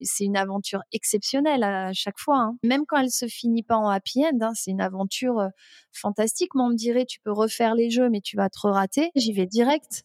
c'est une aventure exceptionnelle à chaque fois. Hein. Même quand elle se finit pas en happy end, hein, c'est une aventure euh, fantastique. Moi, on me dirait, tu peux refaire les jeux, mais tu vas te rater. J'y vais direct.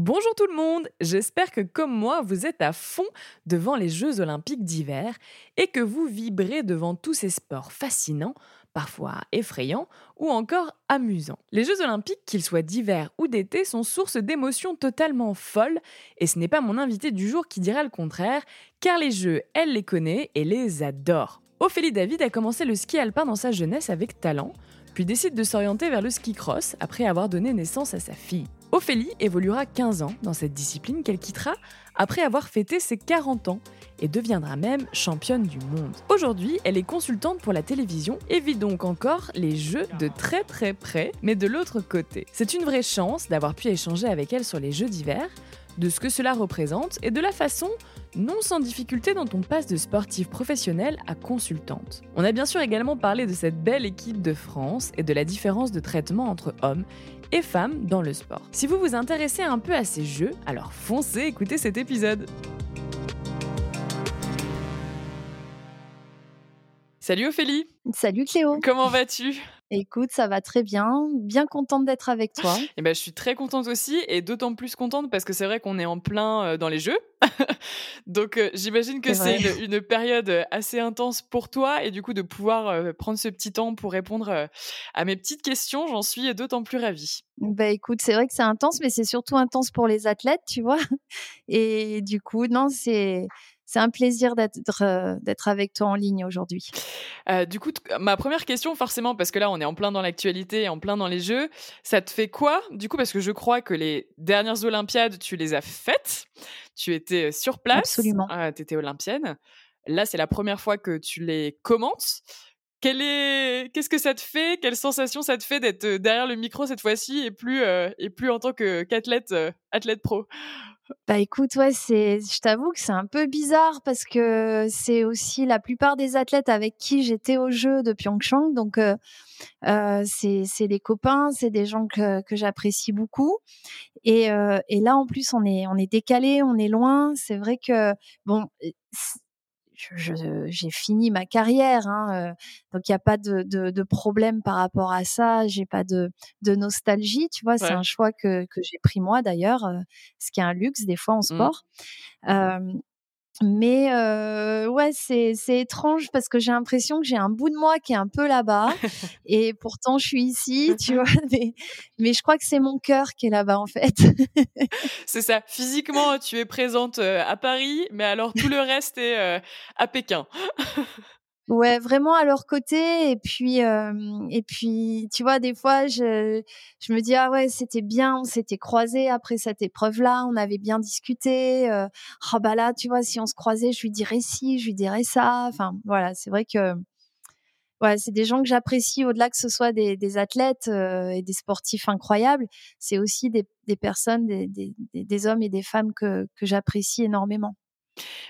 Bonjour tout le monde, j'espère que comme moi vous êtes à fond devant les Jeux olympiques d'hiver et que vous vibrez devant tous ces sports fascinants, parfois effrayants ou encore amusants. Les Jeux olympiques, qu'ils soient d'hiver ou d'été, sont source d'émotions totalement folles et ce n'est pas mon invité du jour qui dira le contraire, car les Jeux, elle les connaît et les adore. Ophélie David a commencé le ski alpin dans sa jeunesse avec talent, puis décide de s'orienter vers le ski cross après avoir donné naissance à sa fille. Ophélie évoluera 15 ans dans cette discipline qu'elle quittera après avoir fêté ses 40 ans et deviendra même championne du monde. Aujourd'hui, elle est consultante pour la télévision et vit donc encore les jeux de très très près, mais de l'autre côté. C'est une vraie chance d'avoir pu échanger avec elle sur les jeux d'hiver, de ce que cela représente et de la façon non sans difficulté dont on passe de sportive professionnelle à consultante. On a bien sûr également parlé de cette belle équipe de France et de la différence de traitement entre hommes et femmes dans le sport. Si vous vous intéressez un peu à ces jeux, alors foncez écouter cet épisode. Salut Ophélie Salut Cléo Comment vas-tu? Écoute, ça va très bien. Bien contente d'être avec toi. Et eh ben, je suis très contente aussi et d'autant plus contente parce que c'est vrai qu'on est en plein euh, dans les jeux. Donc, euh, j'imagine que c'est une, période euh, assez intense pour toi et du coup, de pouvoir prendre ce petit temps pour répondre à mes petites questions, j'en suis d'autant plus ravie. Bah écoute, c'est vrai que c'est intense, mais c'est surtout intense pour les athlètes, tu vois? Et du coup, non, c'est c'est un plaisir d'être euh, d'être avec toi en ligne aujourd'hui. Euh, du coup, ma première question, forcément, parce que là, on est en plein dans l'actualité, en plein dans les jeux, ça te fait quoi? Du coup, parce que je crois que les dernières Olympiades, tu les as faites. Tu étais sur place. Absolument. tu étais olympienne. Là, c'est la première fois que tu les commentes. Quel est, qu'est-ce que ça te fait? Quelle sensation ça te fait d'être derrière le micro cette fois-ci et plus et plus en tant que qu'athlète athlète pro? Bah écoute, ouais, c'est, je t'avoue que c'est un peu bizarre parce que c'est aussi la plupart des athlètes avec qui j'étais au jeu de Pyeongchang, donc euh, euh, c'est, c'est des copains, c'est des gens que, que j'apprécie beaucoup. Et, euh, et là en plus on est on est décalé, on est loin. C'est vrai que bon, j'ai fini ma carrière, hein, donc il n'y a pas de, de, de, problème par rapport à ça. J'ai pas de, de nostalgie, tu vois. C'est un choix que, que j'ai pris moi d'ailleurs, ce qui est un luxe des fois en mmh. Mais euh, ouais, c'est c'est étrange parce que j'ai l'impression que j'ai un bout de moi qui est un peu là-bas et pourtant je suis ici, tu vois. Mais, mais je crois que c'est mon cœur qui est là-bas en fait. c'est ça. Physiquement, tu es présente à Paris, mais alors tout le reste est euh, à Pékin. Ouais, vraiment à leur côté. Et puis, euh, et puis, tu vois, des fois, je, je me dis ah ouais, c'était bien, on s'était croisés après cette épreuve-là, on avait bien discuté. Euh, ah bah là, tu vois, si on se croisait, je lui dirais ci, je lui dirais ça. Enfin, voilà, c'est vrai que ouais, c'est des gens que j'apprécie au-delà que ce soit des, des athlètes euh, et des sportifs incroyables. C'est aussi des, des personnes, des, des, des hommes et des femmes que, que j'apprécie énormément.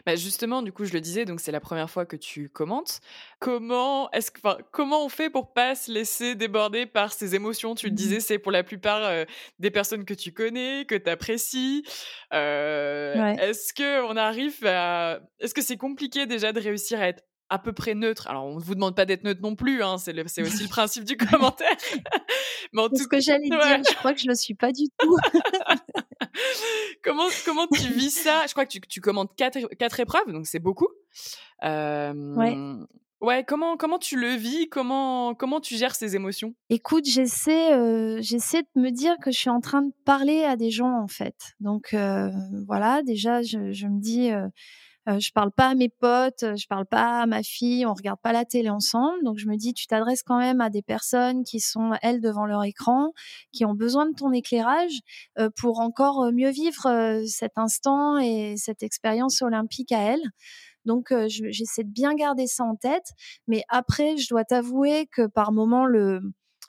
Bah justement, du coup, je le disais, donc c'est la première fois que tu commentes. Comment est-ce que, comment on fait pour pas se laisser déborder par ces émotions? Tu le mmh disais, c'est pour la plupart des personnes que tu connais, que tu apprécies. Est-ce que on arrive à, est-ce que c'est compliqué déjà de réussir à être à peu près neutre. Alors, on ne vous demande pas d'être neutre non plus, hein, c'est, aussi le principe du commentaire. Mais en tout... ce que j'allais dire, je crois que je ne le suis pas du tout. comment, comment tu vis ça? Je crois que tu, tu commandes quatre, quatre épreuves, donc c'est beaucoup. Euh, ouais. Ouais, comment comment tu le vis? Comment comment tu gères ces émotions? Écoute, j'essaie, heu, j'essaie de me dire que je suis en train de parler à des gens, en fait. Donc heu, voilà, déjà je je me dis, heu, je parle pas à mes potes, je parle pas à ma fille, on regarde pas la télé ensemble. Donc je me dis: «Tu t'adresses quand même à des personnes qui sont, elles, devant leur écran, qui ont besoin de ton éclairage, heu, pour encore, mieux vivre, heu, cet instant et cette expérience olympique à elles». Donc je j'essaie de bien garder ça en tête. Mais après, je dois t'avouer que par moments, le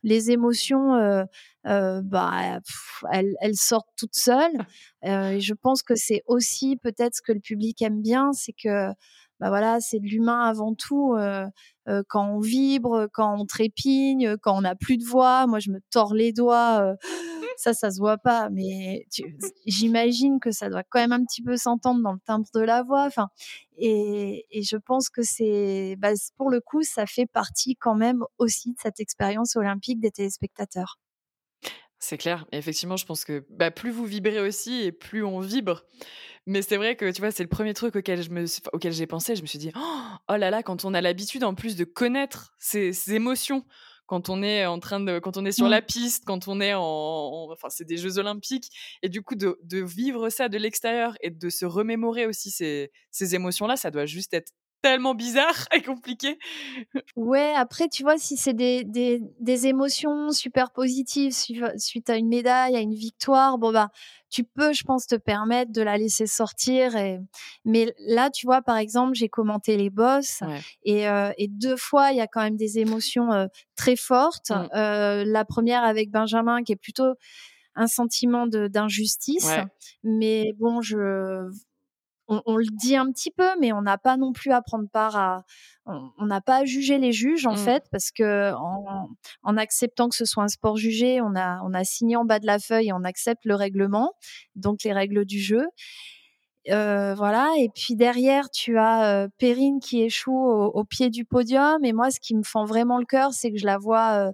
les émotions, heu heu, bah, pff, elles elles sortent toutes seules. Heu et je pense que c'est aussi peut-être ce que le public aime bien, c'est que, bah, voilà, c'est de l'humain avant tout, heu heu, quand on vibre, quand on trépigne, quand on n'a plus de voix. Moi, je me tords les doigts, ça, ça se voit pas, mais j'imagine que ça doit quand même un petit peu s'entendre dans le timbre de la voix. Enfin et je pense que c'est bah, pour le coup, ça fait partie quand même aussi de cette expérience olympique des téléspectateurs. C'est clair. Effectivement, je pense que, bah, plus vous vibrez aussi et plus on vibre. Mais c'est vrai que, tu vois, c'est le premier truc auquel je me auquel j'ai pensé. Je me suis dit: «Oh là là», quand on a l'habitude en plus de connaître ces ces émotions, quand on est en train de quand on est sur la piste, quand on est en en enfin, c'est des jeux olympiques. Et du coup de de vivre ça de l'extérieur et de se remémorer aussi ces ces émotions-là, ça doit juste être tellement bizarre et compliqué. Ouais, après, tu vois, si c'est des des des émotions super positives suite à une médaille, à une victoire, bon, bah, tu peux, je pense, te permettre de la laisser sortir et mais là, tu vois, par exemple, j'ai commenté les bosses Ouais. et 2 fois, il y a quand même des émotions, heu, très fortes. Mmh. Heu, la première avec Benjamin qui est plutôt un sentiment d'injustice, Ouais. mais bon, je on on le dit un petit peu, mais on n'a pas non plus à prendre part à on n'a pas à juger les juges, en Mmh. fait, parce qu'en en acceptant que ce soit un sport jugé, on a on a signé en bas de la feuille et on accepte le règlement, donc les règles du jeu. Heu, voilà et puis derrière, tu as, heu, Perrine qui échoue au au pied du podium et moi, ce qui me fend vraiment le cœur, c'est que je la vois, heu,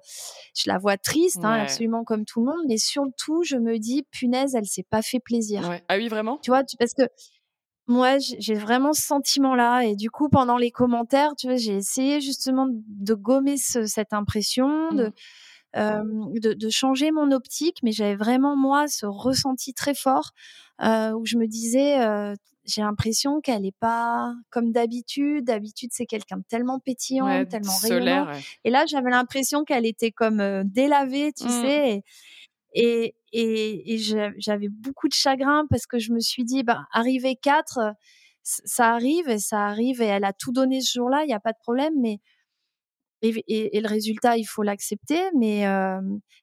je la vois triste, hein, absolument comme tout le monde, mais sur le tout, je me dis: «Punaise, elle s'est pas fait plaisir». Ouais. Ah oui, vraiment? Tu vois? Tu parce que Mouais, j'ai vraiment ce sentiment-là et du coup, pendant les commentaires, tu vois, j'ai essayé justement de gommer ce cette impression, de, hem, de de changer mon optique, mais j'avais vraiment, moi, ce ressenti très fort, heu, où je me disais, heu: «J'ai l'impression qu'elle est pas comme d'habitude. D'habitude, c'est quelqu'un de tellement Ouais, pétillante, tellement solaire, rayonnant» ouais. et là, j'avais l'impression qu'elle était comme, délavée, tu Mmh. sais? Et et et j'a j'avais beaucoup de chagrin parce que je me suis dit: «Bah, arriver 4, heu, ç ça arrive et ça arrive et elle a tout donné ce jour-là, il y a pas de problème, mais» et v et et le résultat, il faut l'accepter, mais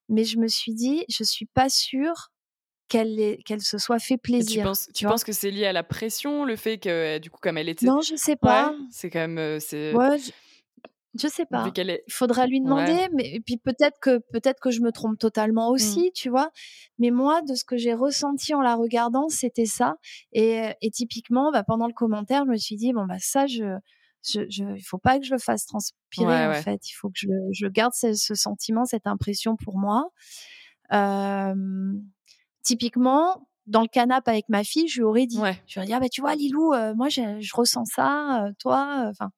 mais je me suis dit: «Je suis pas sûre qu'elle qu'elle se soit fait Et tu plaisir», penses tu penses que c'est lié à la pression, le fait que, du coup, comme elle était Non, je sais pas. ouais, c'est quand même, Ouais, je sais pas. est Il faudra lui ouais. demander, mais et puis peut-être que peut-être que je me trompe totalement Mmh. aussi, tu vois? Mais moi, de ce que j'ai ressenti en la regardant, c'était ça et et typiquement, bah, pendant le commentaire, je me suis dit: «Bon, bah, ça, je je je il faut pas que je le fasse transpirer, Ouais, en ouais. fait. Il faut que je garde ce ce sentiment, cette impression pour moi». Typiquement, dans le canapé avec ma fille, je lui aurais dit. Je lui aurais dit: «Ah, bah, tu vois, Lilou, heu, moi, je je ressens ça, heu, toi?» enfin,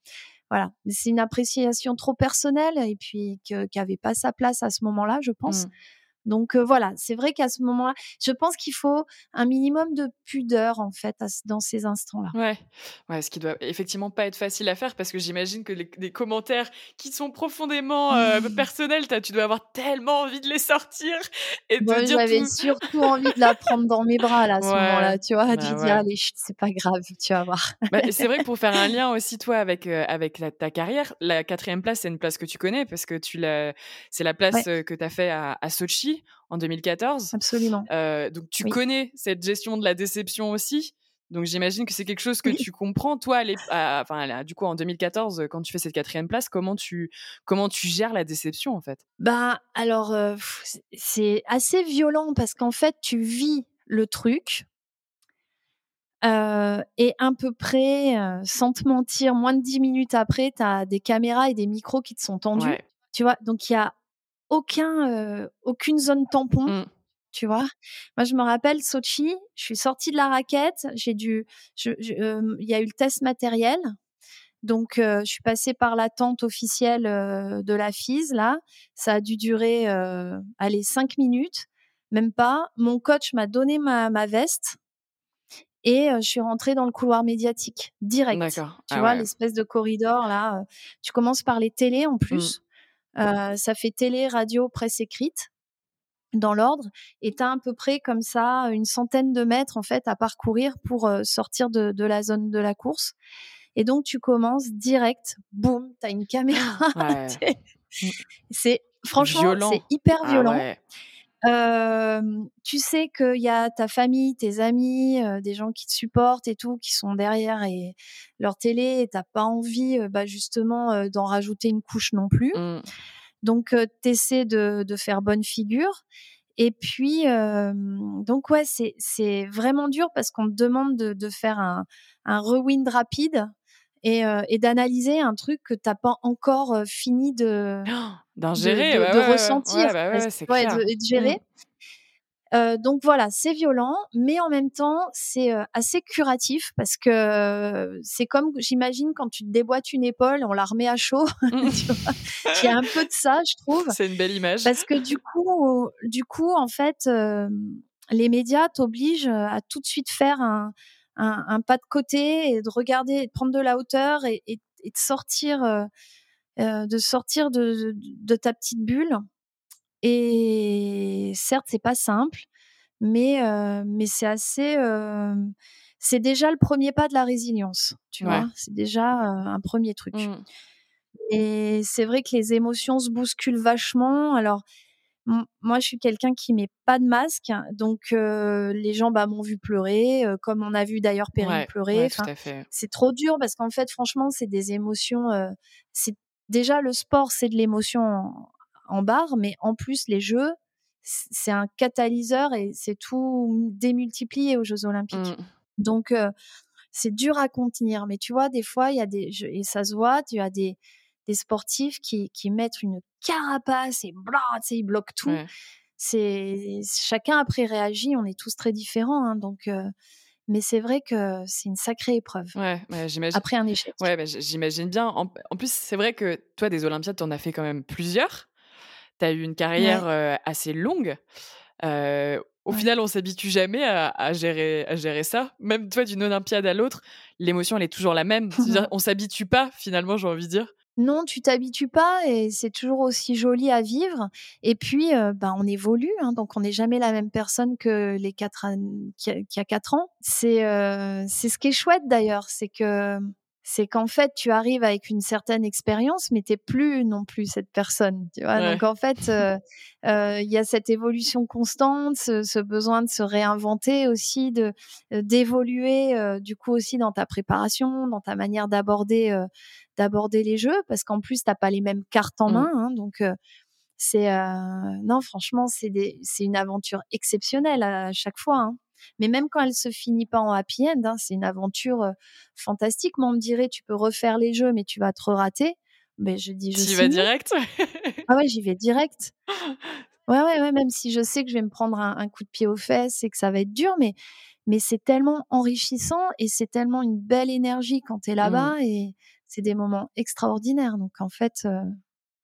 voilà. C'est une appréciation trop personnelle et puis que qui avait pas sa place à ce moment-là, je pense. Mmh. Donc voilà, c'est vrai qu'à ce moment-là, je pense qu'il faut un minimum de pudeur, en fait, à dans ces instants-là. Ouais, ouais, ce qui doit effectivement pas être facile à faire parce que j'imagine que les des commentaires qui sont profondément, personnels, tu tu dois avoir tellement envie de les sortir et de dire j'avais tout. surtout envie de la prendre dans mes bras, là, à ce Ouais, moment-là, tu vois? De bah, dire: ouais. «Allez, c'est pas grave, tu vas voir». Bah, c'est vrai que pour faire un lien aussi toi avec, avec la ta carrière, la quatrième place, c'est une place que tu connais parce que tu c'est la Ouais, place, que tu as fait à à En 2014. absolument. Heu, donc tu Oui. connais cette gestion de la déception aussi. Donc j'imagine que c'est quelque chose que Oui. tu comprends toi à l'ép à enfin là, du coup en 2014, heu, quand tu fais cette quatrième place, comment tu comment tu gères la déception en fait? Bah, alors, heu, c'est assez violent parce qu'en fait, tu vis le truc, heu et à peu près, sans te mentir, moins de 10 minutes après, tu as des caméras et des micros qui te sont tendus, Ouais. tu vois? Donc il y a aucun, aucune zone tampon, Mmh. tu vois? Moi, je me rappelle Sotchi, je suis sortie de la raquette, j'ai dû il y a eu le test matériel Donc, je suis passée par la tente officielle de la FISE, là. Ça a dû durer, allez, cinq minutes, même pas. Mon coach m'a donné ma, ma veste et je suis rentrée dans le couloir médiatique direct. Tu Ah vois, ouais. l'espèce de corridor là. tu commences par les télés en Mmh. Ça fait télé, radio, presse écrite dans l'ordre et tu as à peu près comme ça une centaine de mètres en fait à parcourir pour sortir de, de la zone de la course. Et donc tu commences direct, boum, tu as une caméra. Ouais. T'es- Mmh. c'est franchement c'est hyper Ah violent. ouais. Tu sais qu'il y a ta famille, tes amis, heu, des gens qui te supportent et tout, qui sont derrière et leur télé et tu pas envie, bah, justement, d'en rajouter une couche non plus. Mmh. Donc tu de de faire bonne figure et puis, donc ouais, c'est vraiment dur parce qu'on te demande de de faire un un rewind rapide et heu et d'analyser un truc que tu pas encore, fini de de D'ingérer, de ouais, ressentir bah ouais, c'est clair. de Mmh. gérer. Heu, donc voilà, c'est violent, mais en même temps, c'est, heu, assez curatif parce que, heu, c'est comme j'imagine quand tu te déboîtes une épaule, on la remet à chaud, Mmh. Il y a un peu de ça, je trouve. C'est une belle image. Parce que du coup du coup, en fait, les médias t'obligent, à tout de suite faire un un un pas de côté et de regarder et de prendre de la hauteur et et et de sortir, heu, de sortir de de de ta petite bulle et certes, c'est pas simple, mais heu, mais c'est assez, hem, c'est déjà le premier pas de la résilience, tu Ouais. vois? C'est déjà, un premier truc. Mmh. Et c'est vrai que les émotions se bousculent vachement. Alors, moi, je suis quelqu'un qui met pas de masque, donc heu, les gens, bah, m'ont vu pleurer, comme on a vu d'ailleurs Perrine Ouais, pleurer. ouais, c'est trop dur parce qu'en fait, franchement, c'est des émotions, c'est déjà le sport, c'est de l'émotion en en barre, mais en plus les jeux, c'est un catalyseur et c'est tout démultiplié aux jeux olympiques. Mmh. Donc heu, c'est dur à contenir, mais tu vois, des fois, il y a des je et ça se voit, tu as des des sportifs qui qui mettent une carapace et bla, tu sais, ils bloquent tout. C'est chacun après réagit, on est tous très différents, hein, donc heu, mais c'est vrai que c'est une sacrée épreuve Ouais, ouais, j'imagine. après un échec. Ouais, bah, j'imagine bien. En en plus, c'est vrai que toi, des olympiades, tu en as fait quand même plusieurs. Tu as eu une carrière, assez longue. Au Ouais. final, on s'habitue jamais à à gérer à gérer ça. Même toi, d'une olympiade à l'autre, l'émotion, elle est toujours la même. On s'habitue pas finalement, j'ai envie de dire. Non, tu t'habitues pas et c'est toujours aussi joli à vivre. Et puis, heu, bah, on évolue, hein, donc on n'est jamais la même personne que les 4 an qu'il y a 4 ans. C'est, heu, c'est ce qui est chouette d'ailleurs, c'est que c'est qu'en fait, tu arrives avec une certaine expérience, mais tu plus non plus cette personne, tu vois? Ouais. Donc en fait, il y a cette évolution constante, ce ce besoin de se réinventer aussi, de, d'évoluer, du coup aussi dans ta préparation, dans ta manière d'aborder, d'aborder les jeux parce qu'en plus tu pas les mêmes cartes en Mmh. main, hein, donc c'est, non franchement c'est c'est une aventure exceptionnelle à chaque fois, hein. Mais même quand elle se finit pas en happy end, hein, c'est une aventure, heu, fantastique. Moi on me dirait: «Tu peux refaire les jeux, mais tu vas te re-rater». Beh, je dis: «Je Tu y vas signe». direct? Ah ouais, j'y vais direct. Ouais, ouais, ouais, même si je sais que je vais me prendre un un coup de pied aux fesses et que ça va être dur, mais mais c'est tellement enrichissant et c'est tellement une belle énergie quand tu es Mmh. là-bas et c'est des moments extraordinaires. Donc en fait, heu,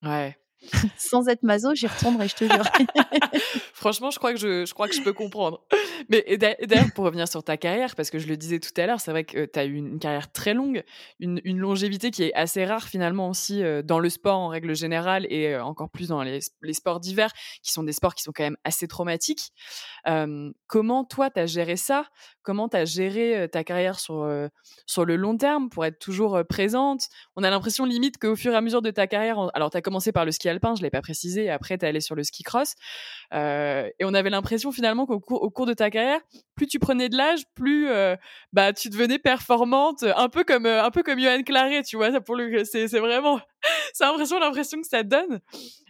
Ouais. sans être maso, j'y retournerai, je te jure. Franchement, je crois que je je crois que je peux comprendre. Mais d'ailleurs, pour revenir sur ta carrière, parce que je le disais tout à l'heure, c'est vrai que tu as eu une carrière très longue, une une longévité qui est assez rare finalement aussi, heu, dans le sport en règle générale et heu, encore plus dans les les sports d'hiver, qui sont des sports qui sont quand même assez traumatiques. Comment toi, tu as géré ça? Comment tu as géré, ta carrière sur, sur le long terme pour être toujours, présente? On a l'impression limite qu'au fur et à mesure de ta carrière alors tu as commencé par le ski alpin, je l'ai pas précisé, et après tu es allée sur le ski cross. Heu et on avait l'impression finalement qu'au cours au cours de ta carrière, plus tu prenais de l'âge, plus, heu, bah, tu devenais performante, un peu comme, heu, un peu comme Johan Claret, tu vois? Ça pour le c'est c'est vraiment c'est l'impression l'impression que ça donne.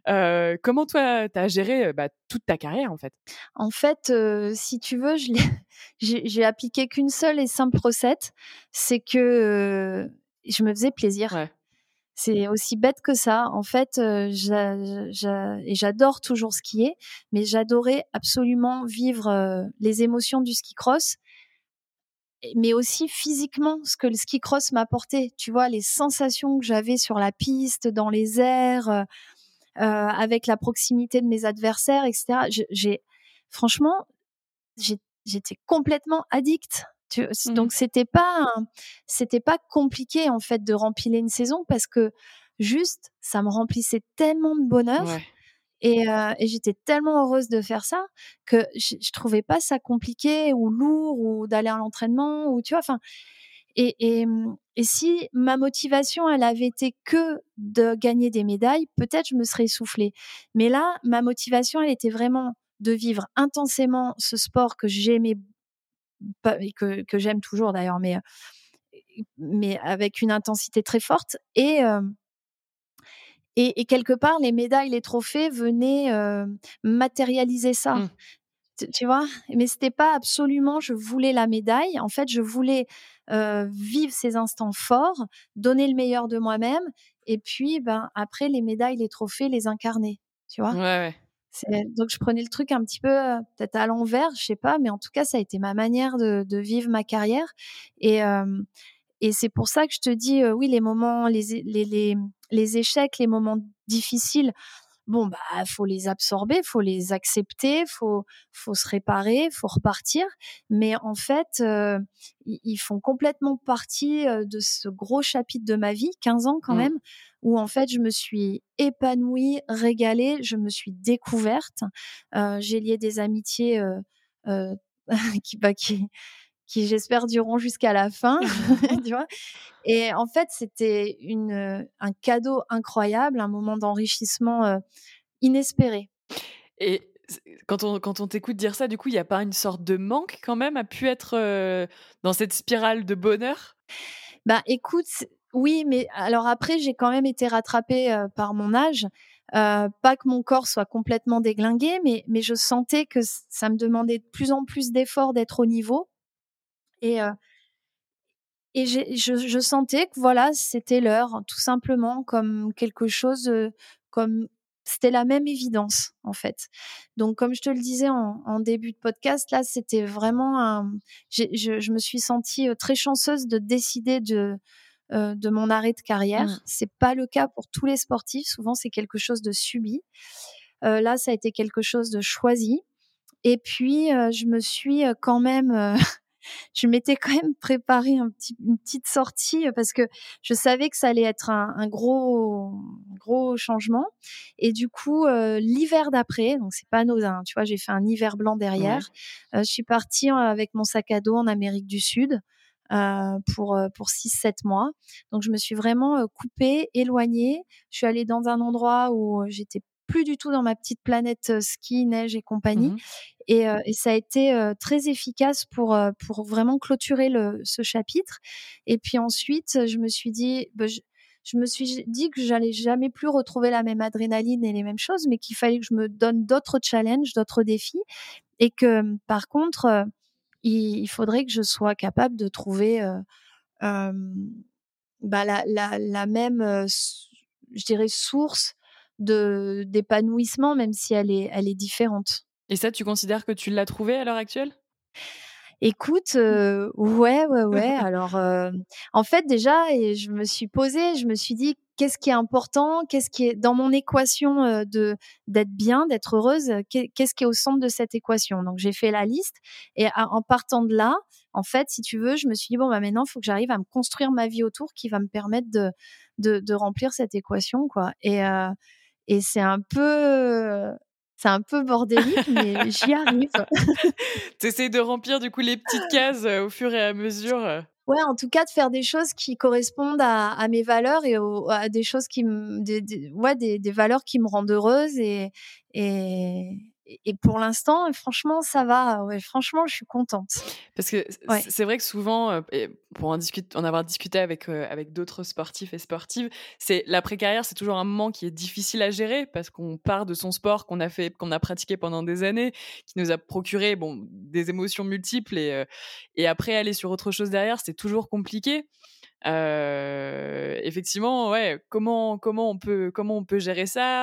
Heu, comment toi, tu as géré, bah, toute ta carrière, en fait? En fait, si tu veux, je j'ai j'ai appliqué qu'une seule et simple recette, c'est que, je me faisais plaisir. Ouais. C'est aussi bête que ça. En fait, j'a et j'adore toujours skier, mais j'adorais absolument vivre, heu, les émotions du ski cross mais aussi physiquement ce que le ski cross m'apportait. Tu vois, les sensations que j'avais sur la piste, dans les airs, euh, euh, avec la proximité de mes adversaires, etc. J'ai, franchement, j'étais complètement addict. Mmh donc c'était pas, c'était pas compliqué en fait de remplir une saison parce que juste, ça me remplissait tellement de bonheur. Et, et j'étais tellement heureuse de faire ça que je, je trouvais pas ça compliqué ou lourd ou d'aller à l'entraînement ou tu vois. Enfin, et, et, mmh, et, si ma motivation, elle avait été que de gagner des médailles, peut-être je me serais essoufflée. Mais là, ma motivation, elle était vraiment de vivre intensément ce sport que j'aimais, que, que j'aime toujours d'ailleurs, mais, mais avec une intensité très forte. Et, et, quelque part, les médailles, les trophées venaient matérialiser ça. Mmh. Tu, vois? Mais c'était pas absolument, je voulais la médaille. En fait, je voulais vivre ces instants forts, donner le meilleur de moi-même, et puis, ben, après, les médailles, les trophées, les incarner. Tu vois? Ouais, ouais. Donc, je prenais le truc un petit peu peut-être à l'envers, je sais pas, mais en tout cas, ça a été ma manière de, de vivre ma carrière. Et, et c'est pour ça que je te dis, oui, les moments, les, les, les, les échecs, les moments difficiles, bon bah faut les absorber, faut les accepter, faut faut se réparer, faut repartir. Mais en fait, ils font complètement partie de ce gros chapitre de ma vie, 15 ans quand mmh. même, où en fait je me suis épanouie, régalée, je me suis découverte. J'ai lié des amitiés qui bah, qui qui j'espère dureront jusqu'à la fin, tu vois. Et en fait, c'était une euh, un cadeau incroyable, un moment d'enrichissement euh, inespéré. Et quand on, quand on t'écoute dire ça, du coup, il n'y a pas une sorte de manque quand même à pu être euh, dans cette spirale de bonheur? Bah écoute, oui, mais alors après, j'ai quand même été rattrapée par mon âge. pas que mon corps soit complètement déglingué, mais, mais je sentais que ça me demandait de plus en plus d'efforts d'être au niveau. Et, et je, je, sentais que voilà, c'était l'heure, tout simplement, comme quelque chose, comme c'était la même évidence en fait. Donc comme je te le disais en, en début de podcast, là c'était vraiment un. Je, je, me suis sentie très chanceuse de décider de de mon arrêt de carrière. Mmh. C'est pas le cas pour tous les sportifs. Souvent c'est quelque chose de subi. Euh, là ça a été quelque chose de choisi. Et puis je me suis quand même je m'étais quand même préparé un petit, une petite sortie euh, parce que je savais que ça allait être un, un gros, gros changement. Et du coup, euh, l'hiver d'après, donc c'est pas anodin, tu vois, j'ai fait un hiver blanc derrière. Euh, je suis partie avec mon sac à dos en Amérique du Sud. Euh, pour pour 6-7 mois. Donc je me suis vraiment coupée, éloignée. Je suis allée dans un endroit où j'étais plus du tout dans ma petite planète ski, neige et compagnie. Mmh et, et, ça a été très efficace pour, pour vraiment clôturer le, ce chapitre. Et puis ensuite, je me suis dit, bah, je, je, me suis dit que j'allais jamais plus retrouver la même adrénaline et les mêmes choses, mais qu'il fallait que je me donne d'autres challenges, d'autres défis. Et que par contre, il, il, faudrait que je sois capable de trouver bah, la, la, la, même, je dirais, source de d'épanouissement, même si elle est, elle est différente. Et ça, tu considères que tu l'as trouvé à l'heure actuelle? Écoute, euh, ouais, ouais, ouais. Alors, euh, en fait, déjà, et je me suis posée, je me suis dit, qu'est-ce qui est important, qu'est-ce qui est dans mon équation euh, de d'être bien, d'être heureuse, qu'est-ce qui est au centre de cette équation? Donc, j'ai fait la liste et en partant de là, en fait, si tu veux, je me suis dit bon, bah maintenant, il faut que j'arrive à me construire ma vie autour qui va me permettre de de, de remplir cette équation, quoi. Et et c'est un peu c'est un peu bordélique, mais j'y arrive. tu essaies de remplir du coup les petites cases au fur et à mesure? Ouais, en tout cas, de faire des choses qui correspondent à, mes valeurs et à des choses qui me, des, ouais, des, des, valeurs qui me rendent heureuse et, et, et pour l'instant, franchement, ça va. Ouais, franchement, je suis contente. Parce que c'est vrai que souvent, euh, pour en, discuter, en avoir discuté avec, euh, avec d'autres sportifs et sportives, c'est l'après-carrière, c'est toujours un moment qui est difficile à gérer parce qu'on part de son sport qu'on a fait, qu'on a pratiqué pendant des années, qui nous a procuré bon, des émotions multiples et, euh, et après aller sur autre chose derrière, c'est toujours compliqué. effectivement, ouais, comment, comment, on peut, comment on peut gérer ça?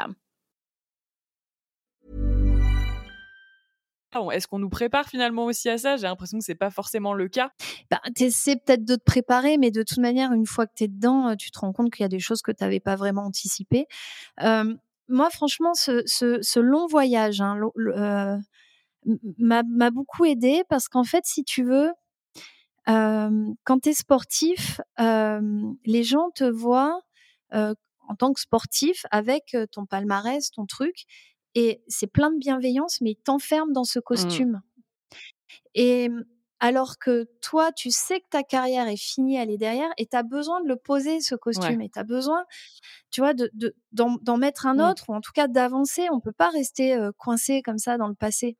Est-ce qu'on nous prépare finalement aussi à ça? J'ai l'impression que c'est pas forcément le cas. Bah, tu essaies peut-être de te préparer, mais de toute manière, une fois que tu es dedans, euh, tu te rends compte qu'il y a des choses que tu n'avais pas vraiment anticipées. Euh, moi, franchement, ce, ce, ce long voyage hein, euh, m'a beaucoup aidé parce qu'en fait, si tu veux, euh, quand tu es sportif, les gens te voient en tant que sportif avec ton palmarès, ton truc. Et c'est plein de bienveillance, mais il t'enferme dans ce mmh. costume. Et alors que toi, tu sais que ta carrière est finie, elle est derrière, et tu as besoin de le poser, ce costume, et tu as besoin, tu vois, d'en de, d'en mettre un mmh. autre, ou en tout cas d'avancer. On peut pas rester coincé comme ça dans le passé.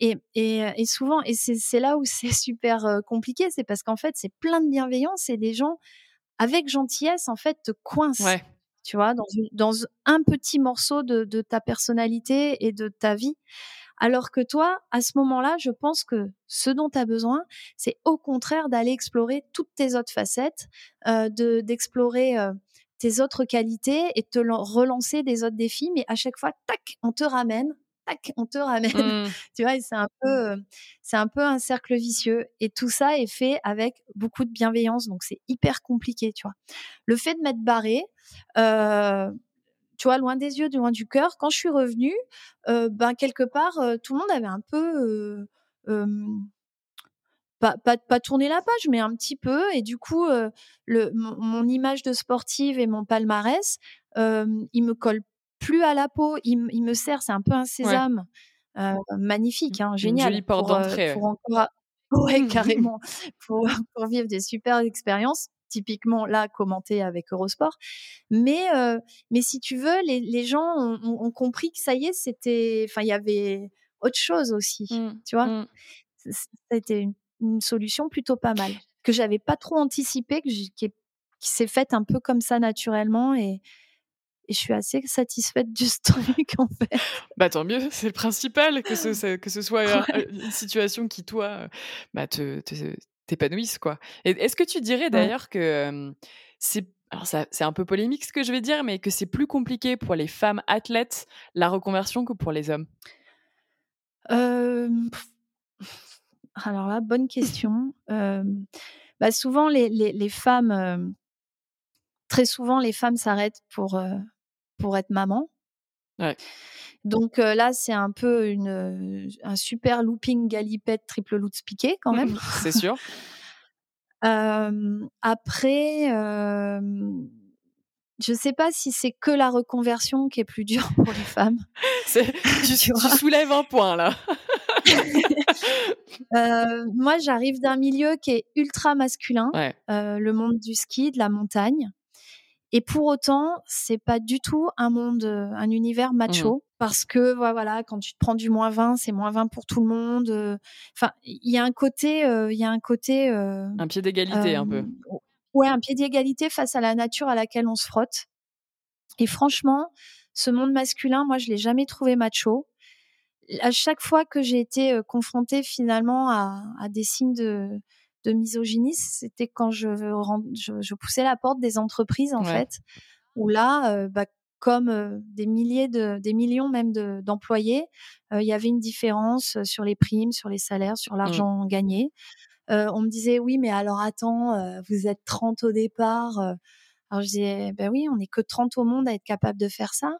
Et, et, et souvent, et c'est là où c'est super compliqué, c'est parce qu'en fait, c'est plein de bienveillance, et des gens, avec gentillesse, en fait, te coincent tu vois, dans, un petit morceau de, ta personnalité et de ta vie. Alors que toi, à ce moment-là, je pense que ce dont tu as besoin, c'est au contraire d'aller explorer toutes tes autres facettes, euh, de d'explorer euh, tes autres qualités et te relancer des autres défis. Mais à chaque fois, tac, on te ramène tac, on te ramène. Mmh. tu vois, c'est un peu, mmh. euh, c'est un peu un cercle vicieux. Et tout ça est fait avec beaucoup de bienveillance, donc c'est hyper compliqué, tu vois. Le fait de m'être barré, euh, tu vois, loin des yeux, loin du cœur. Quand je suis revenue, euh, ben quelque part, tout le monde avait un peu pas, pas, pas, tourner la page, mais un petit peu. Et du coup, le, mon, image de sportive et mon palmarès, il me colle plus à la peau, il, me sert, c'est un peu un sésame. Euh, magnifique, hein, génial. Une jolie porte d'entrée. Pour, ouais, carrément. pour, pour, vivre des super expériences. Typiquement, là, commenté avec Eurosport. Mais, euh, mais si tu veux, les, les gens ont, ont, compris que ça y est, c'était. Enfin, il y avait autre chose aussi. Mmh, tu vois? mmh. Ça a été une, une, solution plutôt pas mal. Que j'avais pas trop anticipé, que qui, qui s'est faite un peu comme ça naturellement. Et, et je suis assez satisfaite du truc en fait. Bah tant mieux, c'est le principal que ce, que ce soit euh, une situation qui toi bah, te, t'épanouisse quoi. Est-ce que tu dirais d'ailleurs que c'est alors c'est un peu polémique ce que je vais dire, mais que c'est plus compliqué pour les femmes athlètes la reconversion que pour les hommes? Alors là, bonne question. bah souvent les, les, les femmes, très souvent les femmes s'arrêtent pour pour être maman. Donc là, c'est un peu une, un super looping galipette triple loot piqué quand même. c'est sûr. après, je ne sais pas si c'est que la reconversion qui est plus dure pour les femmes. tu, tu, soulèves un point là. moi, j'arrive d'un milieu qui est ultra masculin, le monde du ski, de la montagne. Et pour autant, c'est pas du tout un monde, euh, un univers mmh macho. Parce que voilà, quand tu te prends du moins 20, c'est moins 20 pour tout le monde. Euh. Enfin, il y a un côté, euh, il y a un côté. un pied d'égalité un peu. Ouais, un pied d'égalité face à la nature à laquelle on se frotte. Et franchement, ce monde masculin, moi, je l'ai jamais trouvé macho. À chaque fois que j'ai été confrontée finalement à, à des signes de, de misogynie, c'était quand je, je, poussais la porte des entreprises, en fait, où là, euh, bah, comme euh, des milliers de, des millions même d'employés, euh, il y avait une différence sur les primes, sur les salaires, sur mmh. l'argent gagné. on me disait oui, mais alors attends, vous êtes 30 au départ. Alors je disais, ben oui, on n'est que 30 au monde à être capable de faire ça.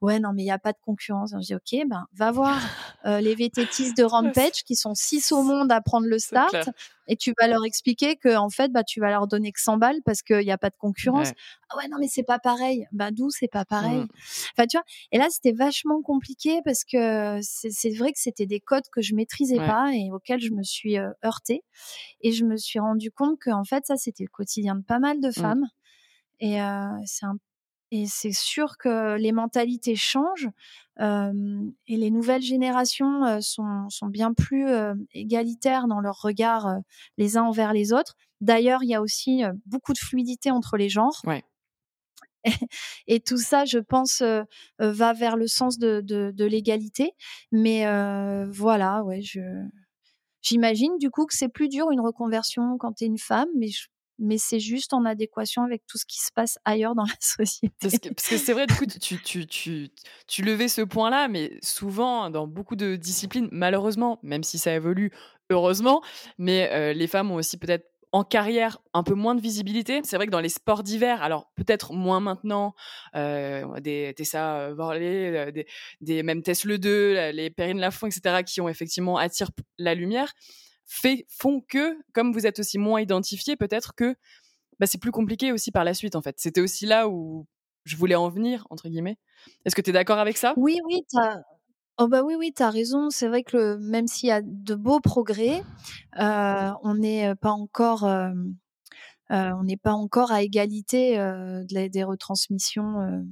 Ouais, non, mais il n'y a pas de concurrence. Alors, je dis, ok, ben va voir euh, les VTTistes de Rampage qui sont 6 au monde à prendre le start et tu vas leur expliquer que en fait, bah, tu vas leur donner que 100 balles parce qu'il n'y a pas de concurrence. Ah ouais, non, mais c'est pas pareil. Bah d'où c'est pas pareil. Mmh. Enfin, tu vois. Et là, c'était vachement compliqué parce que c'est vrai que c'était des codes que je maîtrisais pas et auxquels je me suis euh, heurtée. Et je me suis rendu compte que en fait, ça, c'était le quotidien de pas mal de mmh. Et c'est et c'est sûr que les mentalités changent et les nouvelles générations sont, sont, bien plus égalitaires dans leur regard les uns envers les autres. D'ailleurs, il y a aussi beaucoup de fluidité entre les genres. Ouais. Et, tout ça, je pense, va vers le sens de, de, de l'égalité. Mais voilà, ouais, je, j'imagine du coup que c'est plus dur une reconversion quand tu es une femme, mais je mais c'est juste en adéquation avec tout ce qui se passe ailleurs dans la société. Parce que, c'est vrai, du coup, tu, tu, tu, tu levais ce point-là, mais souvent, dans beaucoup de disciplines, malheureusement, même si ça évolue, heureusement, mais euh, les femmes ont aussi peut-être en carrière un peu moins de visibilité. C'est vrai que dans les sports d'hiver, alors peut-être moins maintenant, euh, des Tessa Vorley, euh, des, des, même Tess Le 2, les Perrine Lafont, etc., qui ont effectivement attiré la lumière fait, font que, comme vous êtes aussi moins identifié, peut-être que bah, c'est plus compliqué aussi par la suite, en fait. C'était aussi là où je voulais en venir, entre guillemets. Est-ce que tu es d'accord avec ça? Oui, oui. Oh bah oui, oui, tu as raison. C'est vrai que même s'il y a de beaux progrès, euh, on n'est pas encore, euh, euh, pas encore à égalité des retransmissions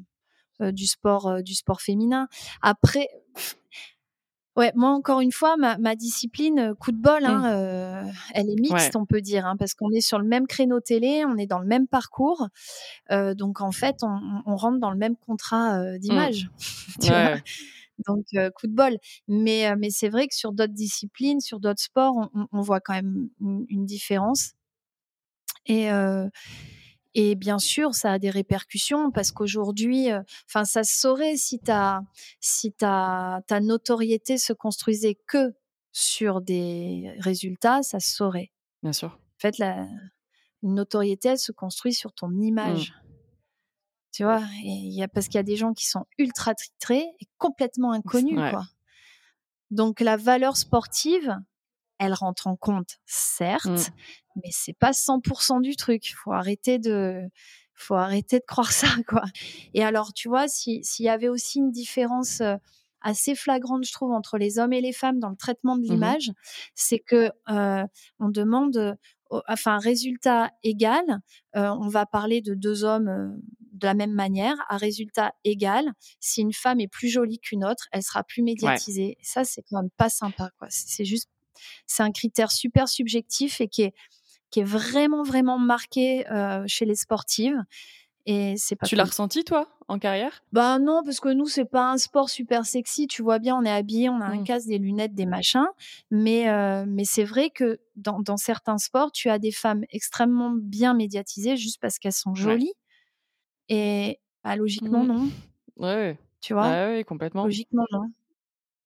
du sport, du sport féminin. Après, Ouais, moi encore une fois, ma, ma discipline, euh, coup de bol, hein, mmh. euh, elle est mixte, on peut dire, hein, parce qu'on est sur le même créneau télé, on est dans le même parcours, euh, donc en fait, on, on, rentre dans le même contrat euh, mmh. d'image. Ouais. donc coup de bol. Mais mais c'est vrai que sur d'autres disciplines, sur d'autres sports, on, on, voit quand même une, une différence. Et et bien sûr, ça a des répercussions parce qu'aujourd'hui, euh, enfin, ça se saurait si ta, si ta, ta notoriété se construisait que sur des résultats, ça se saurait. Bien sûr. En fait, la une notoriété, elle se construit sur ton image. Mmh. Tu vois, et y a, parce qu'il y a des gens qui sont ultra titrés et complètement inconnus, quoi. Donc, la valeur sportive, elle rentre en compte, certes, mmh. mais c'est pas 100% du truc. Faut arrêter de, faut arrêter de croire ça, quoi. Et alors, tu vois, s'il y avait aussi une différence assez flagrante, je trouve, entre les hommes et les femmes dans le traitement de mmh l'image, c'est que on demande, enfin, résultat égal, on va parler de deux hommes de la même manière, à résultat égal, si une femme est plus jolie qu'une autre, elle sera plus médiatisée. Ça, c'est quand même pas sympa, quoi. C'est juste c'est un critère super subjectif et qui est, qui est vraiment, vraiment marqué euh, chez les sportives. Et c'est pas tu l'as ressenti, toi, en carrière? Bah non, parce que nous, c'est pas un sport super sexy. Tu vois bien, on est habillé, on a un mmh. casque, des lunettes, des machins. Mais, euh, mais c'est vrai que dans, dans, certains sports, tu as des femmes extrêmement bien médiatisées juste parce qu'elles sont jolies. Et bah, logiquement, mmh. non. Ouais. Tu vois? Ouais, complètement. Logiquement, non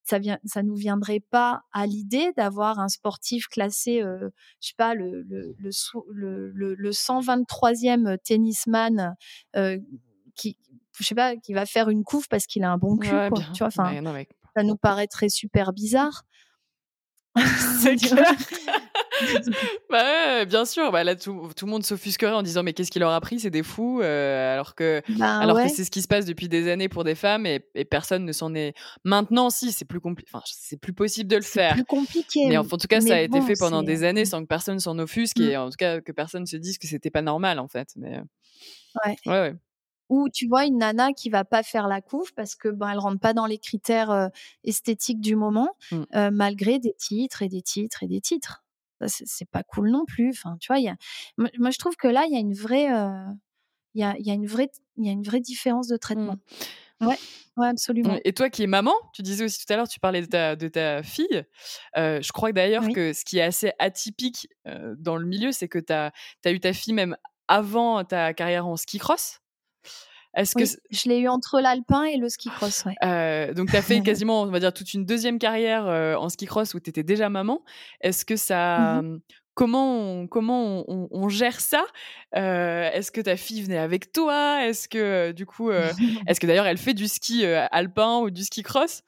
ça vient, ça nous viendrait pas à l'idée d'avoir un sportif classé, euh, je sais pas, le, le, le, le, le 123e tennisman euh, qui, je sais pas, qui va faire une couve parce qu'il a un bon cul, quoi, tu vois. Enfin, ça nous paraîtrait super bizarre. C'est clair. bah bien sûr. Bah là, tout, tout le monde s'offusquerait en disant mais qu'est-ce qu'il leur a pris C'est des fous. Euh, alors que, bah alors que c'est ce qui se passe depuis des années pour des femmes et, et personne ne s'en est. Maintenant, si c'est plus compliqué. Enfin, c'est plus possible de le faire. Plus compliqué. Mais en, tout cas, ça a été fait pendant des années sans que personne s'en offusque et mmh. en tout cas que personne se dise que c'était pas normal en fait. Mais ouais. ouais, ouais ou tu vois une nana qui va pas faire la couve parce que ben elle rentre pas dans les critères euh, esthétiques du moment mmh. euh, malgré des titres et des titres et des titres c'est pas cool non plus. Enfin, tu vois, y a... moi, je trouve que là, il y a une vraie, euh, il y, a, y, a, une vraie, il y a une vraie différence de traitement. Mmh. Ouais, ouais, absolument. Et toi qui es maman, tu disais aussi tout à l'heure, tu parlais de ta, de ta fille. Euh, je crois d'ailleurs que ce qui est assez atypique euh, dans le milieu, c'est que tu as, as, eu ta fille même avant ta carrière en ski cross. Est-ce que je l'ai eu entre l'alpin et le ski cross. Ouais. Euh, donc, tu as fait quasiment, on va dire, toute une deuxième carrière euh, en ski cross où tu étais déjà maman. Est-ce que ça, mmh comment on, comment on, gère ça? Est-ce que ta fille venait avec toi? Est-ce que du coup, est-ce que d'ailleurs elle fait du ski alpin ou du ski cross?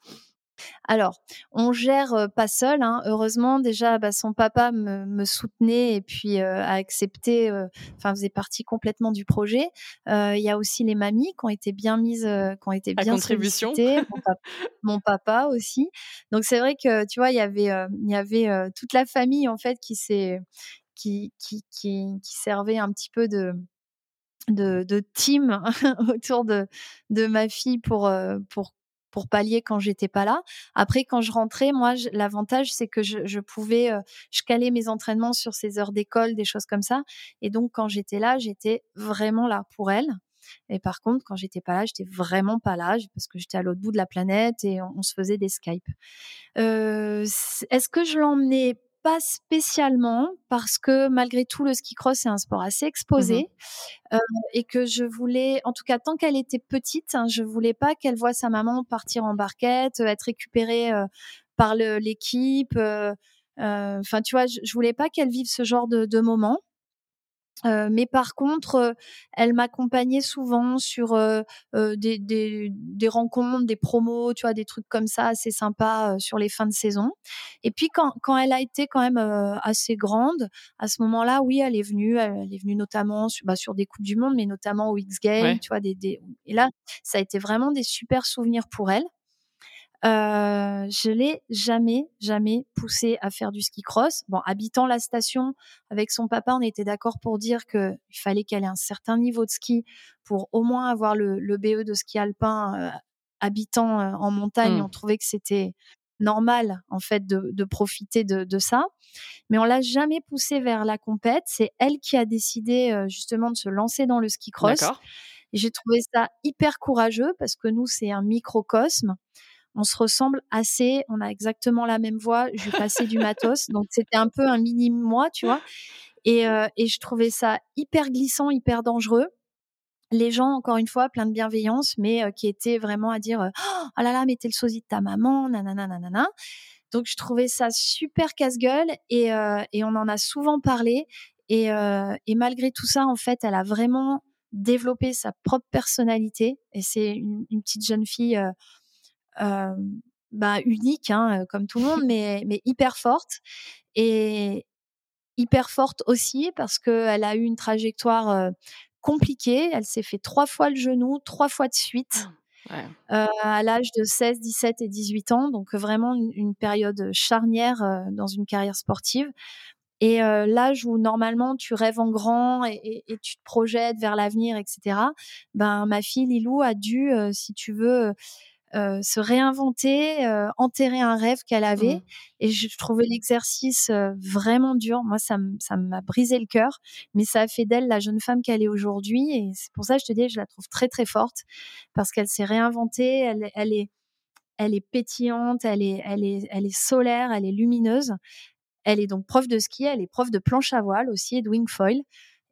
Alors, on gère pas seul. Hein. Heureusement, déjà, bah, son papa me, soutenait et puis a accepté, enfin faisait partie complètement du projet. Il y a aussi les mamies qui ont été bien mises, qui ont été bien contribution. Mon, papa, aussi. Donc c'est vrai que tu vois, il y avait, il y avait toute la famille en fait qui s'est, qui, qui, qui, qui servait un petit peu de de, de team autour de, de ma fille pour, pour pour pallier quand j'étais pas là. Après, quand je rentrais, moi, l'avantage, c'est que je, pouvais, euh, je calais mes entraînements sur ses heures d'école, des choses comme ça. Et donc, quand j'étais là, j'étais vraiment là pour elle. Et par contre, quand j'étais pas là, j'étais vraiment pas là parce que j'étais à l'autre bout de la planète et on, se faisait des Skype. Euh, est-ce que je l'emmenais pas spécialement parce que malgré tout le ski cross c'est un sport assez exposé mmh et que je voulais en tout cas tant qu'elle était petite hein, je voulais pas qu'elle voit sa maman partir en barquette être récupérée par l'équipe enfin tu vois je, je, voulais pas qu'elle vive ce genre de, de moment euh, mais par contre, euh, elle m'accompagnait souvent sur euh, des, des, des, rencontres, des promos, tu vois, des trucs comme ça assez sympas sur les fins de saison. Et puis quand, quand elle a été quand même assez grande, à ce moment-là, oui, elle est venue. Elle, est venue notamment sur, bah, sur des coupes du monde, mais notamment au X Games, tu vois. Des, des... Et là, ça a été vraiment des super souvenirs pour elle. Euh, je l'ai jamais, jamais poussé à faire du ski cross. Bon, habitant la station avec son papa, on était d'accord pour dire qu'il fallait qu'elle ait un certain niveau de ski pour au moins avoir le, le BE de ski alpin euh, habitant euh, en montagne. Mmh. On trouvait que c'était normal en fait de, de profiter de, de, ça. Mais on l'a jamais poussé vers la compète. C'est elle qui a décidé euh, justement de se lancer dans le ski cross. J'ai trouvé ça hyper courageux parce que nous, c'est un microcosme on se ressemble assez, on a exactement la même voix, je lui passais du matos, donc c'était un peu un mini moi, tu vois. Et, euh, et je trouvais ça hyper glissant, hyper dangereux. Les gens, encore une fois, plein de bienveillance, mais euh, qui étaient vraiment à dire oh là là, mais t'es le sosie de ta maman, nanana, nanana. Donc je trouvais ça super casse-gueule et, euh, et on en a souvent parlé. Et, et malgré tout ça, en fait, elle a vraiment développé sa propre personnalité. Et c'est une, petite jeune fille euh, bah, unique, hein, comme tout le monde, mais, mais hyper forte. Et hyper forte aussi parce qu'elle a eu une trajectoire compliquée. Elle s'est fait trois fois le genou, trois fois de suite. Ah, à l'âge de 16, 17 et 18 ans, donc vraiment une, période charnière dans une carrière sportive. Et l'âge où normalement tu rêves en grand et, et, tu te projettes vers l'avenir, etc. Ben ma fille Lilou a dû, si tu veux, euh, se réinventer, euh, enterrer un rêve qu'elle avait. Mmh. Et je trouvais l'exercice euh, vraiment dur. Moi, ça m'a brisé le cœur, mais ça a fait d'elle la jeune femme qu'elle est aujourd'hui. Et c'est pour ça que je te dis, je la trouve très très forte parce qu'elle s'est réinventée. Elle, elle est elle est pétillante, elle est, elle est, elle est solaire, elle est lumineuse. Elle est donc prof de ski, elle est prof de planche à voile aussi et de wingfoil.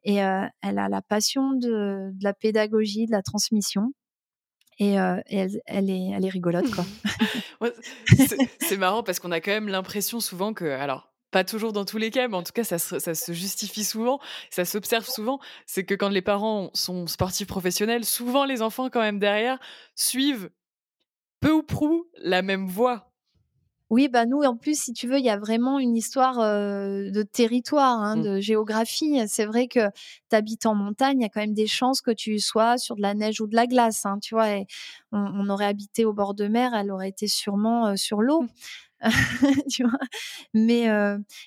Et elle a la passion de, de, la pédagogie, de la transmission et, est, elle est rigolote quoi. c'est marrant parce qu'on a quand même l'impression souvent que alors pas toujours dans tous les cas, mais en tout cas, ça se, ça se justifie souvent, ça s'observe souvent, c'est que quand les parents sont sportifs professionnels, souvent les enfants, quand même derrière, suivent peu ou prou la même voie. Oui, bah nous, en plus, si tu veux, il y a vraiment une histoire de territoire, hein, mmh. de géographie. C'est vrai que tu habites en montagne, il y a quand même des chances que tu sois sur de la neige ou de la glace. Hein, tu vois, on, aurait habité au bord de mer, elle aurait été sûrement sur l'eau. Mmh. tu vois mais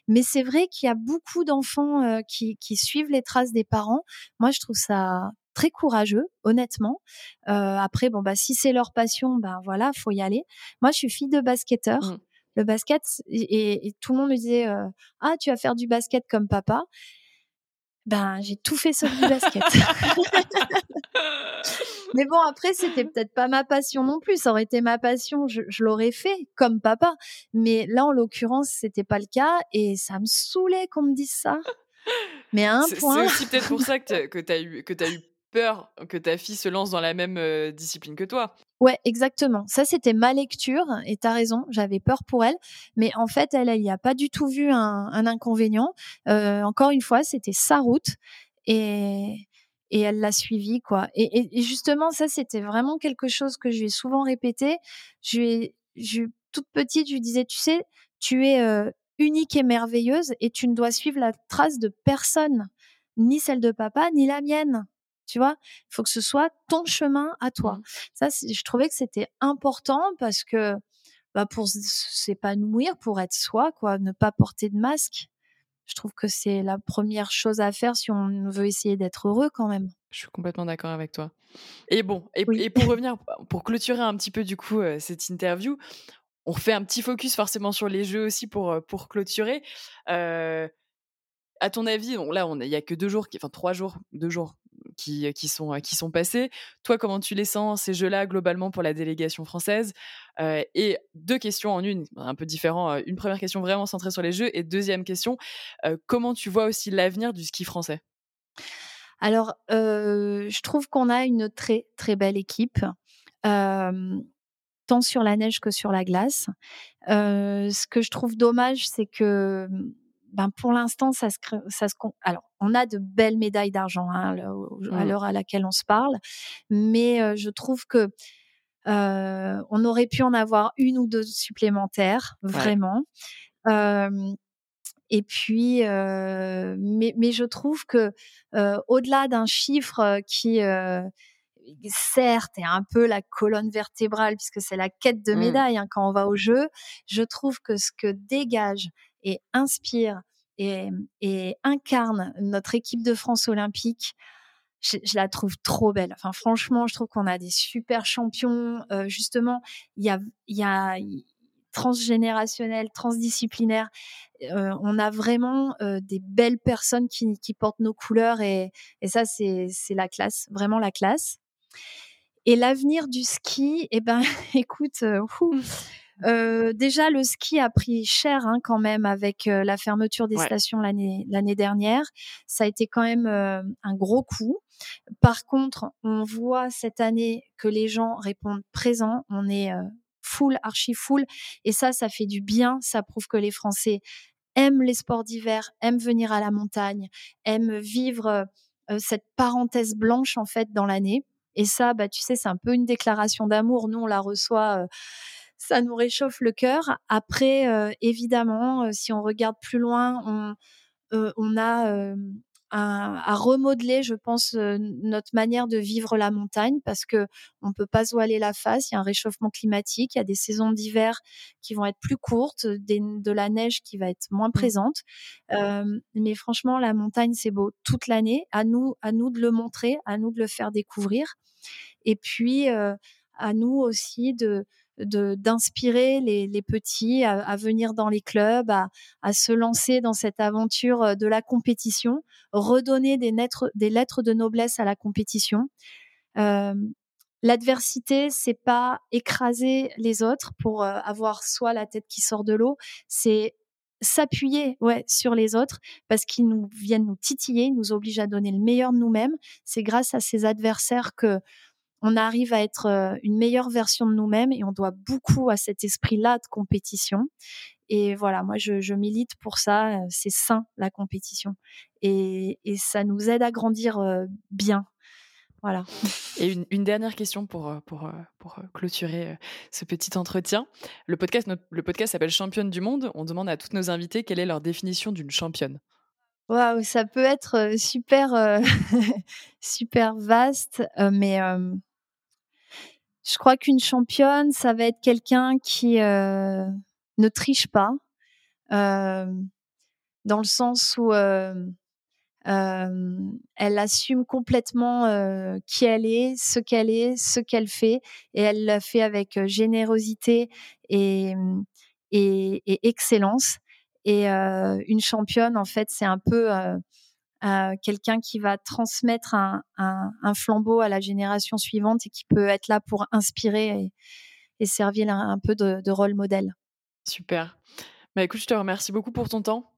mais c'est vrai qu'il y a beaucoup d'enfants qui, qui suivent les traces des parents. Moi, je trouve ça très courageux, honnêtement. après, bon bah si c'est leur passion, ben voilà, faut y aller. Moi, je suis fille de basketteur. Mmh le basket et, tout le monde me disait euh, ah tu vas faire du basket comme papa ben j'ai tout fait sauf du basket. Mais bon après c'était peut-être pas ma passion non plus ça aurait été ma passion je, l'aurais fait comme papa. Mais là en l'occurrence c'était pas le cas et ça me saoulait qu'on me dise ça. Mais à un point c'est aussi peut-être pour ça que tu as eu que as eu peur que ta fille se lance dans la même discipline que toi. Ouais, exactement. Ça, c'était ma lecture, et tu as raison, j'avais peur pour elle. Mais en fait, elle, n'y a pas du tout vu un, inconvénient. encore une fois, c'était sa route, et, et elle l'a suivi, quoi. Et, justement, ça, c'était vraiment quelque chose que je lui ai souvent répété. Je lui je, toute petite, je lui disais, tu sais, tu es unique et merveilleuse, et tu ne dois suivre la trace de personne, ni celle de papa, ni la mienne tu vois? Il faut que ce soit ton chemin à toi. Mmh. ça je trouvais que c'était important parce que bah, pour s'épanouir pour être soi quoi ne pas porter de masque je trouve que c'est la première chose à faire si on veut essayer d'être heureux quand même. Je suis complètement d'accord avec toi. Et bon et, pour revenir pour clôturer un petit peu du coup euh, cette interview on refait un petit focus forcément sur les jeux aussi pour euh, pour clôturer. Euh, à ton avis, là, il n'y a que deux jours, enfin trois jours, deux jours qui, qui, sont, qui sont passés. Toi, comment tu les sens, ces jeux-là, globalement, pour la délégation française? Et deux questions en une, un peu différent. Une première question vraiment centrée sur les jeux, et deuxième question, comment tu vois aussi l'avenir du ski français? Alors, je trouve qu'on a une très, très belle équipe. tant sur la neige que sur la glace. ce que je trouve dommage, c'est que ben pour l'instant, ça se, ça se, alors on a de belles médailles d'argent hein, à mmh. l'heure à laquelle on se parle, mais je trouve que on aurait pu en avoir une ou deux supplémentaires, vraiment. et puis, mais, mais, je trouve que au-delà d'un chiffre qui certes est un peu la colonne vertébrale puisque c'est la quête de mmh. médailles hein, quand on va au jeu, je trouve que ce que dégage et inspire et, et incarne notre équipe de France olympique, je, la trouve trop belle. Enfin, franchement, je trouve qu'on a des super champions. Justement, il y a, transgénérationnel, transdisciplinaire. On a vraiment des belles personnes qui, portent nos couleurs et, et ça, c'est la classe, vraiment la classe. Et l'avenir du ski, eh ben, écoute, euh, euh, déjà, le ski a pris cher hein, quand même avec euh, la fermeture des stations l'année l'année dernière. Ça a été quand même euh, un gros coup. Par contre, on voit cette année que les gens répondent présents. On est full, archi full, et ça, ça fait du bien. Ça prouve que les Français aiment les sports d'hiver, aiment venir à la montagne, aiment vivre cette parenthèse blanche en fait dans l'année. Et ça, bah, tu sais, c'est un peu une déclaration d'amour. Nous, on la reçoit ça nous réchauffe le cœur. Après, euh, évidemment, euh, si on regarde plus loin, on, euh, on a à, remodeler, je pense, notre manière de vivre la montagne parce que on peut pas se voiler la face. Il y a un réchauffement climatique, il y a des saisons d'hiver qui vont être plus courtes, de la neige qui va être moins mmh. présente. mais franchement, la montagne, c'est beau toute l'année. À nous, à nous de le montrer, à nous de le faire découvrir. Et puis, à nous aussi de d'inspirer les, petits à, venir dans les clubs, à, se lancer dans cette aventure euh, de la compétition, redonner des, lettres de noblesse à la compétition. Euh, L'adversité, c'est pas écraser les autres pour euh, avoir soit la tête qui sort de l'eau, c'est s'appuyer sur les autres parce qu'ils nous viennent nous titiller, ils nous obligent à donner le meilleur de nous-mêmes. C'est grâce à ces adversaires que on arrive à être euh, une meilleure version de nous-mêmes et on doit beaucoup à cet esprit-là de compétition. Et voilà, moi, je, milite pour ça. Euh, c'est sain, la compétition. Et, ça nous aide à grandir euh, bien. Voilà. Et une, dernière question pour, pour, pour clôturer ce petit entretien. Le podcast, le podcast s'appelle Championne du monde. On demande à toutes nos invités quelle est leur définition d'une championne. Waouh, ça peut être super, super vaste, mais je crois qu'une championne, ça va être quelqu'un qui euh, ne triche pas, euh, dans le sens où euh, elle assume complètement qui elle est, ce qu'elle est, ce qu'elle fait, et elle le fait avec générosité et, et, et excellence. Et une championne, en fait, c'est un peu quelqu'un qui va transmettre un, flambeau à la génération suivante et qui peut être là pour inspirer et, servir un, peu de, rôle modèle. Super. Bah écoute, je te remercie beaucoup pour ton temps.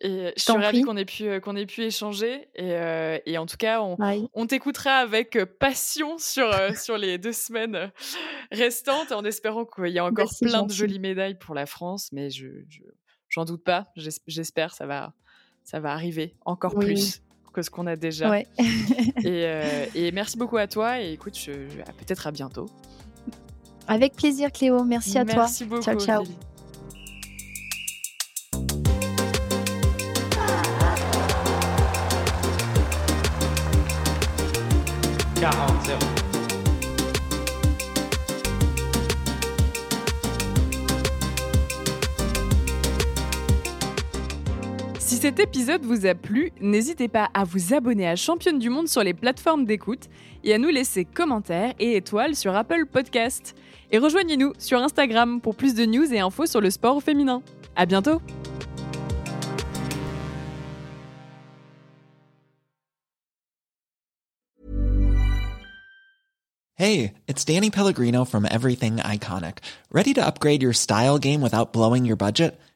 Et je suis ravie qu'on ait pu qu'on ait pu échanger et, et en tout cas on, on t'écoutera avec passion sur sur les deux semaines restantes en espérant qu'il y a encore plein de jolies médailles pour la France mais je j'en doute pas j'espère ça va ça va arriver encore plus que ce qu'on a déjà. et, et, merci beaucoup à toi et écoute je, peut-être à bientôt. Avec plaisir Cléo, merci à toi. Merci beaucoup. Ciao ciao. Cet épisode vous a plu, n'hésitez pas à vous abonner à Championne du Monde sur les plateformes d'écoute et à nous laisser commentaires et étoiles sur Apple Podcast. Et rejoignez-nous sur Instagram pour plus de news et infos sur le sport féminin. À bientôt! Hey, it's Danny Pellegrino from Everything Iconic. Ready to upgrade your style game without blowing your budget?